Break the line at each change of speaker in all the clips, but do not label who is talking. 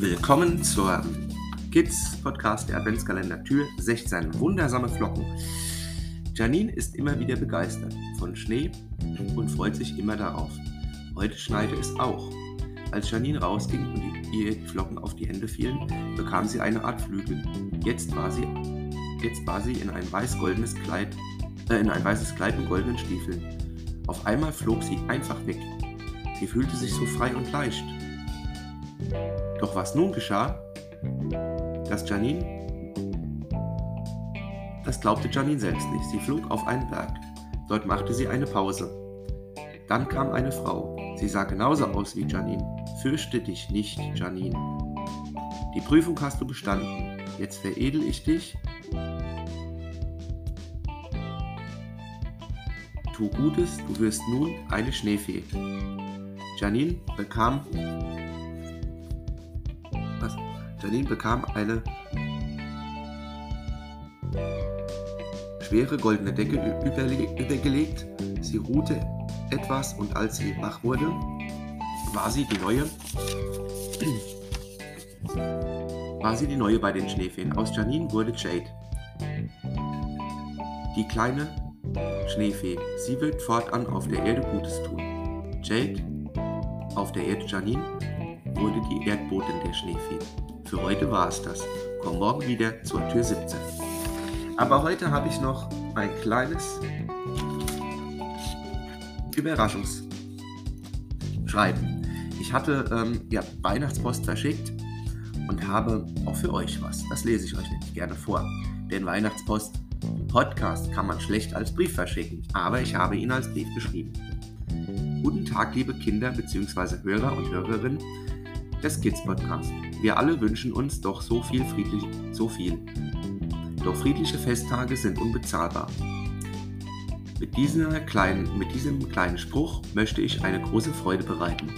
Willkommen zur Kids Podcast der Adventskalender Tür 16 wundersame Flocken. Janine ist immer wieder begeistert von Schnee und freut sich immer darauf. Heute schneite es auch. Als Janine rausging und ihr die Flocken auf die Hände fielen, bekam sie eine Art Flügel. Jetzt war sie, jetzt war sie in ein weiß-goldenes Kleid, äh, in ein weißes Kleid mit goldenen Stiefeln. Auf einmal flog sie einfach weg. Sie fühlte sich so frei und leicht. Doch was nun geschah, dass Janine, das glaubte Janine selbst nicht. Sie flog auf einen Berg. Dort machte sie eine Pause. Dann kam eine Frau. Sie sah genauso aus wie Janine. Fürchte dich nicht, Janine. Die Prüfung hast du bestanden. Jetzt veredel ich dich. Tu Gutes, du wirst nun eine Schneefee. Janine bekam was? Janine bekam eine schwere goldene Decke übergelegt. Sie ruhte etwas und als sie wach wurde, war sie die neue war sie die neue bei den Schneefeen. Aus Janine wurde Jade. Die kleine Schneefee. Sie wird fortan auf der Erde Gutes tun. Jade auf der Erde Janine wurde die Erdbotin der Schneefee. Für heute war es das. Komm morgen wieder zur Tür 17. Aber heute habe ich noch ein kleines Überraschungsschreiben. Ich hatte ähm, ja, Weihnachtspost verschickt und habe auch für euch was. Das lese ich euch nämlich gerne vor. Den Weihnachtspost Podcast kann man schlecht als Brief verschicken, aber ich habe ihn als Brief geschrieben. Guten Tag, liebe Kinder bzw. Hörer und Hörerinnen des Kids Podcast. Wir alle wünschen uns doch so viel friedlich, so viel. Doch friedliche Festtage sind unbezahlbar. Mit, dieser kleinen, mit diesem kleinen Spruch möchte ich eine große Freude bereiten.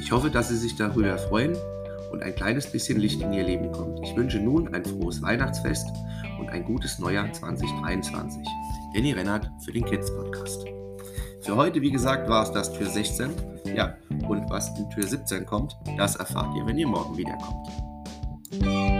Ich hoffe, dass Sie sich darüber freuen und ein kleines bisschen Licht in Ihr Leben kommt. Ich wünsche nun ein frohes Weihnachtsfest und ein gutes Neujahr 2023. Danny Rennert für den Kids Podcast. Für heute, wie gesagt, war es das Tür 16. Ja, und was in Tür 17 kommt, das erfahrt ihr, wenn ihr morgen wiederkommt.